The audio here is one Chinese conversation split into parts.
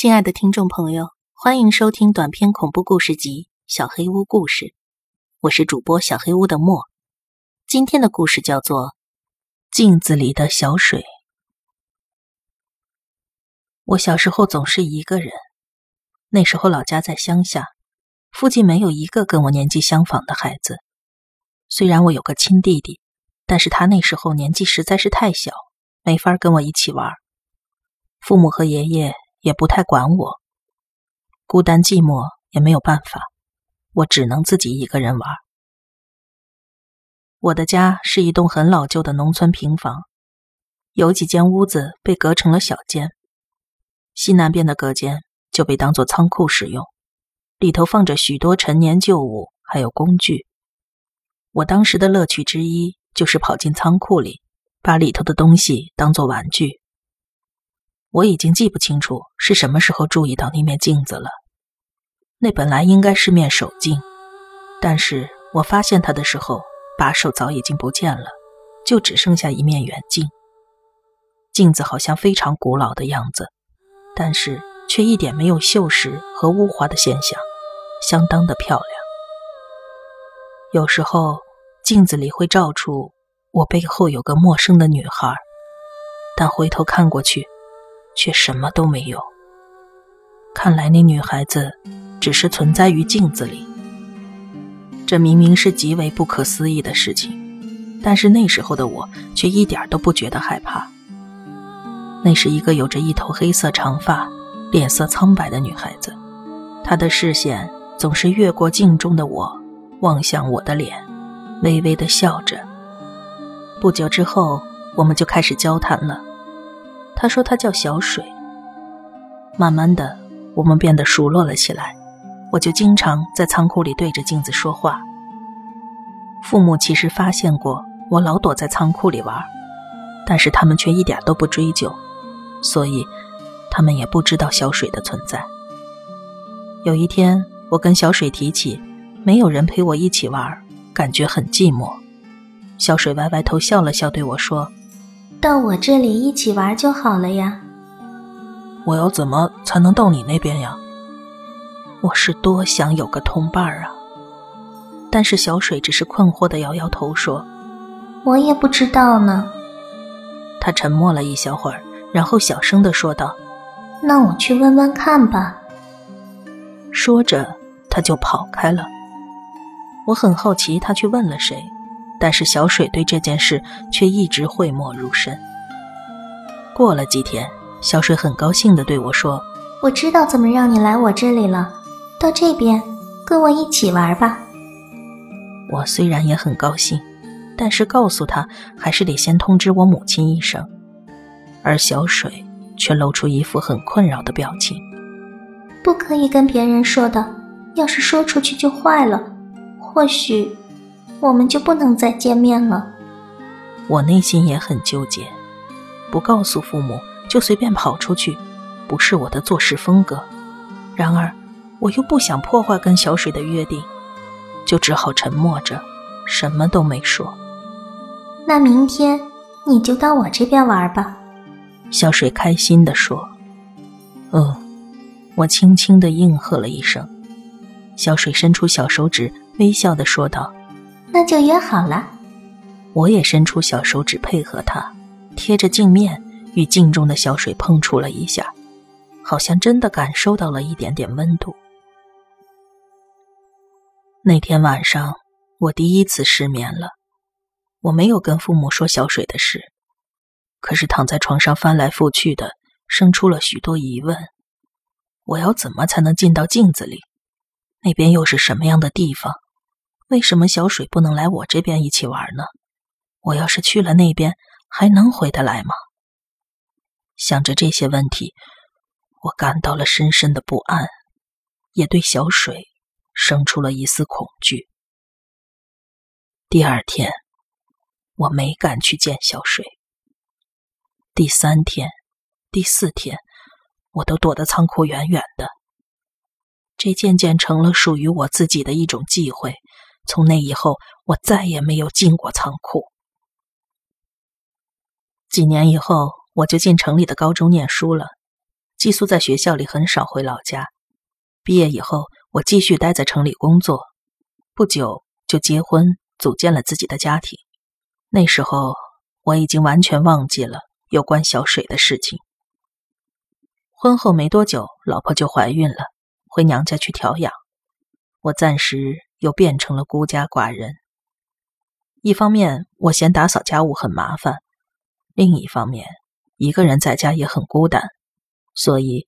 亲爱的听众朋友，欢迎收听短篇恐怖故事集《小黑屋故事》，我是主播小黑屋的墨。今天的故事叫做《镜子里的小水》。我小时候总是一个人，那时候老家在乡下，附近没有一个跟我年纪相仿的孩子。虽然我有个亲弟弟，但是他那时候年纪实在是太小，没法跟我一起玩。父母和爷爷。也不太管我，孤单寂寞也没有办法，我只能自己一个人玩。我的家是一栋很老旧的农村平房，有几间屋子被隔成了小间，西南边的隔间就被当做仓库使用，里头放着许多陈年旧物，还有工具。我当时的乐趣之一就是跑进仓库里，把里头的东西当做玩具。我已经记不清楚是什么时候注意到那面镜子了。那本来应该是面手镜，但是我发现它的时候，把手早已经不见了，就只剩下一面圆镜。镜子好像非常古老的样子，但是却一点没有锈蚀和污滑的现象，相当的漂亮。有时候镜子里会照出我背后有个陌生的女孩，但回头看过去。却什么都没有。看来那女孩子只是存在于镜子里。这明明是极为不可思议的事情，但是那时候的我却一点都不觉得害怕。那是一个有着一头黑色长发、脸色苍白的女孩子，她的视线总是越过镜中的我，望向我的脸，微微的笑着。不久之后，我们就开始交谈了。他说他叫小水。慢慢的，我们变得熟络了起来。我就经常在仓库里对着镜子说话。父母其实发现过我老躲在仓库里玩，但是他们却一点都不追究，所以他们也不知道小水的存在。有一天，我跟小水提起没有人陪我一起玩，感觉很寂寞。小水歪歪头笑了笑，对我说。到我这里一起玩就好了呀。我要怎么才能到你那边呀？我是多想有个同伴啊！但是小水只是困惑的摇摇头说：“我也不知道呢。”他沉默了一小会儿，然后小声的说道：“那我去问问看吧。”说着，他就跑开了。我很好奇，他去问了谁。但是小水对这件事却一直讳莫如深。过了几天，小水很高兴地对我说：“我知道怎么让你来我这里了，到这边跟我一起玩吧。”我虽然也很高兴，但是告诉他还是得先通知我母亲一声。而小水却露出一副很困扰的表情：“不可以跟别人说的，要是说出去就坏了，或许……”我们就不能再见面了。我内心也很纠结，不告诉父母就随便跑出去，不是我的做事风格。然而，我又不想破坏跟小水的约定，就只好沉默着，什么都没说。那明天你就到我这边玩吧。小水开心地说：“嗯。”我轻轻地应和了一声。小水伸出小手指，微笑地说道。那就约好了。我也伸出小手指配合他，贴着镜面与镜中的小水碰触了一下，好像真的感受到了一点点温度。那天晚上，我第一次失眠了。我没有跟父母说小水的事，可是躺在床上翻来覆去的，生出了许多疑问：我要怎么才能进到镜子里？那边又是什么样的地方？为什么小水不能来我这边一起玩呢？我要是去了那边，还能回得来吗？想着这些问题，我感到了深深的不安，也对小水生出了一丝恐惧。第二天，我没敢去见小水。第三天、第四天，我都躲得仓库远远的。这渐渐成了属于我自己的一种忌讳。从那以后，我再也没有进过仓库。几年以后，我就进城里的高中念书了。寄宿在学校里，很少回老家。毕业以后，我继续待在城里工作，不久就结婚，组建了自己的家庭。那时候，我已经完全忘记了有关小水的事情。婚后没多久，老婆就怀孕了，回娘家去调养。我暂时又变成了孤家寡人。一方面，我嫌打扫家务很麻烦；另一方面，一个人在家也很孤单，所以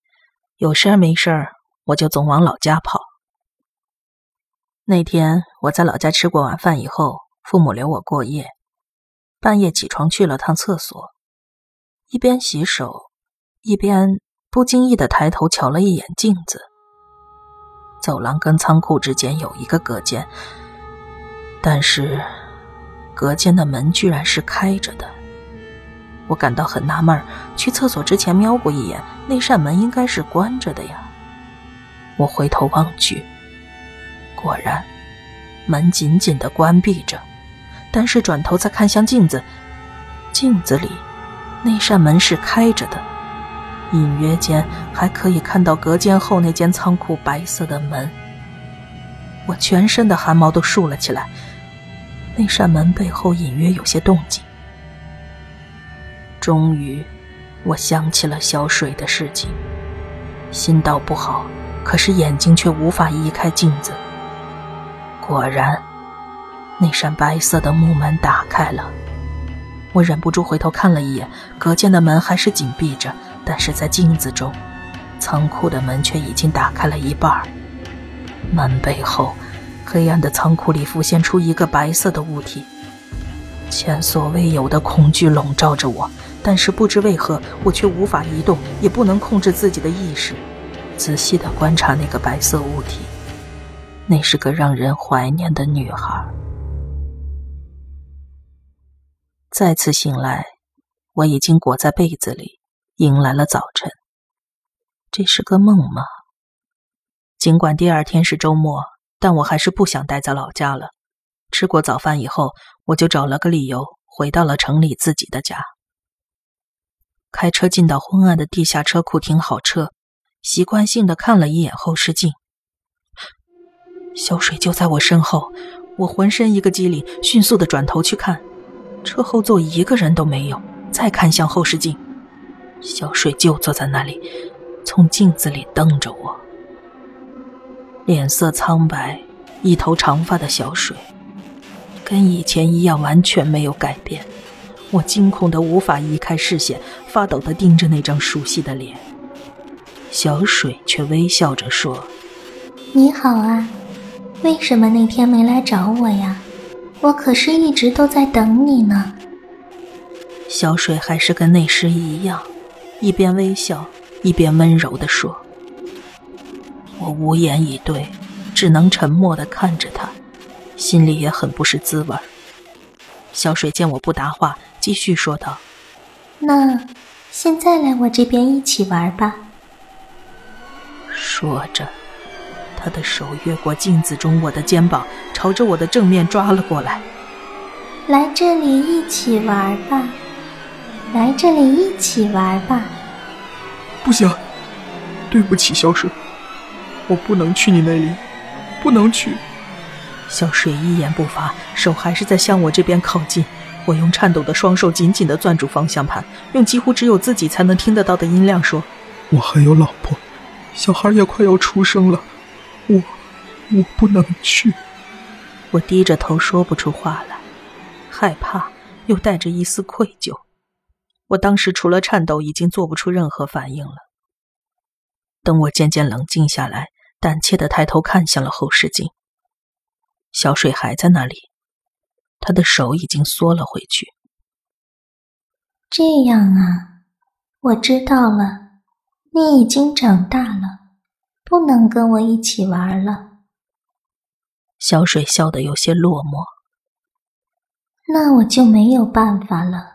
有事儿没事儿，我就总往老家跑。那天我在老家吃过晚饭以后，父母留我过夜，半夜起床去了趟厕所，一边洗手，一边不经意的抬头瞧了一眼镜子。走廊跟仓库之间有一个隔间，但是隔间的门居然是开着的。我感到很纳闷，去厕所之前瞄过一眼，那扇门应该是关着的呀。我回头望去，果然门紧紧的关闭着。但是转头再看向镜子，镜子里那扇门是开着的。隐约间还可以看到隔间后那间仓库白色的门，我全身的汗毛都竖了起来。那扇门背后隐约有些动静。终于，我想起了小水的事情，心道不好，可是眼睛却无法移开镜子。果然，那扇白色的木门打开了，我忍不住回头看了一眼，隔间的门还是紧闭着。但是在镜子中，仓库的门却已经打开了一半儿门背后，黑暗的仓库里浮现出一个白色的物体。前所未有的恐惧笼罩着我，但是不知为何，我却无法移动，也不能控制自己的意识，仔细的观察那个白色物体。那是个让人怀念的女孩。再次醒来，我已经裹在被子里。迎来了早晨，这是个梦吗？尽管第二天是周末，但我还是不想待在老家了。吃过早饭以后，我就找了个理由回到了城里自己的家。开车进到昏暗的地下车库停好车，习惯性的看了一眼后视镜，小水就在我身后，我浑身一个机灵，迅速的转头去看，车后座一个人都没有。再看向后视镜。小水就坐在那里，从镜子里瞪着我，脸色苍白，一头长发的小水，跟以前一样完全没有改变。我惊恐的无法移开视线，发抖的盯着那张熟悉的脸。小水却微笑着说：“你好啊，为什么那天没来找我呀？我可是一直都在等你呢。”小水还是跟那时一样。一边微笑，一边温柔地说：“我无言以对，只能沉默地看着他，心里也很不是滋味。”小水见我不答话，继续说道：“那现在来我这边一起玩吧。”说着，他的手越过镜子中我的肩膀，朝着我的正面抓了过来。“来这里一起玩吧。”来这里一起玩吧！不行，对不起，小水，我不能去你那里，不能去。小水一言不发，手还是在向我这边靠近。我用颤抖的双手紧紧的攥住方向盘，用几乎只有自己才能听得到的音量说：“我还有老婆，小孩也快要出生了，我，我不能去。”我低着头说不出话来，害怕又带着一丝愧疚。我当时除了颤抖，已经做不出任何反应了。等我渐渐冷静下来，胆怯的抬头看向了后视镜，小水还在那里，他的手已经缩了回去。这样啊，我知道了，你已经长大了，不能跟我一起玩了。小水笑得有些落寞。那我就没有办法了。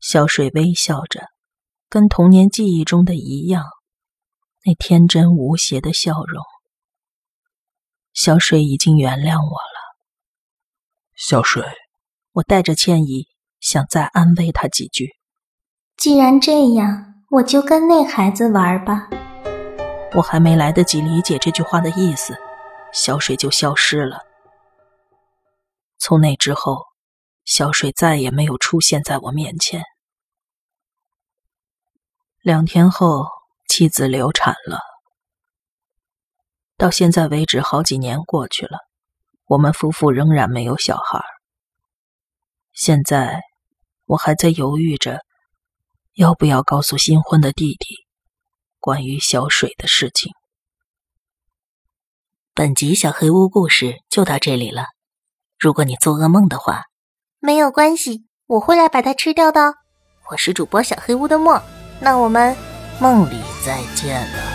小水微笑着，跟童年记忆中的一样，那天真无邪的笑容。小水已经原谅我了。小水，我带着歉意想再安慰他几句。既然这样，我就跟那孩子玩吧。我还没来得及理解这句话的意思，小水就消失了。从那之后，小水再也没有出现在我面前。两天后，妻子流产了。到现在为止，好几年过去了，我们夫妇仍然没有小孩。现在，我还在犹豫着，要不要告诉新婚的弟弟。关于小水的事情，本集小黑屋故事就到这里了。如果你做噩梦的话，没有关系，我会来把它吃掉的。我是主播小黑屋的墨，那我们梦里再见了。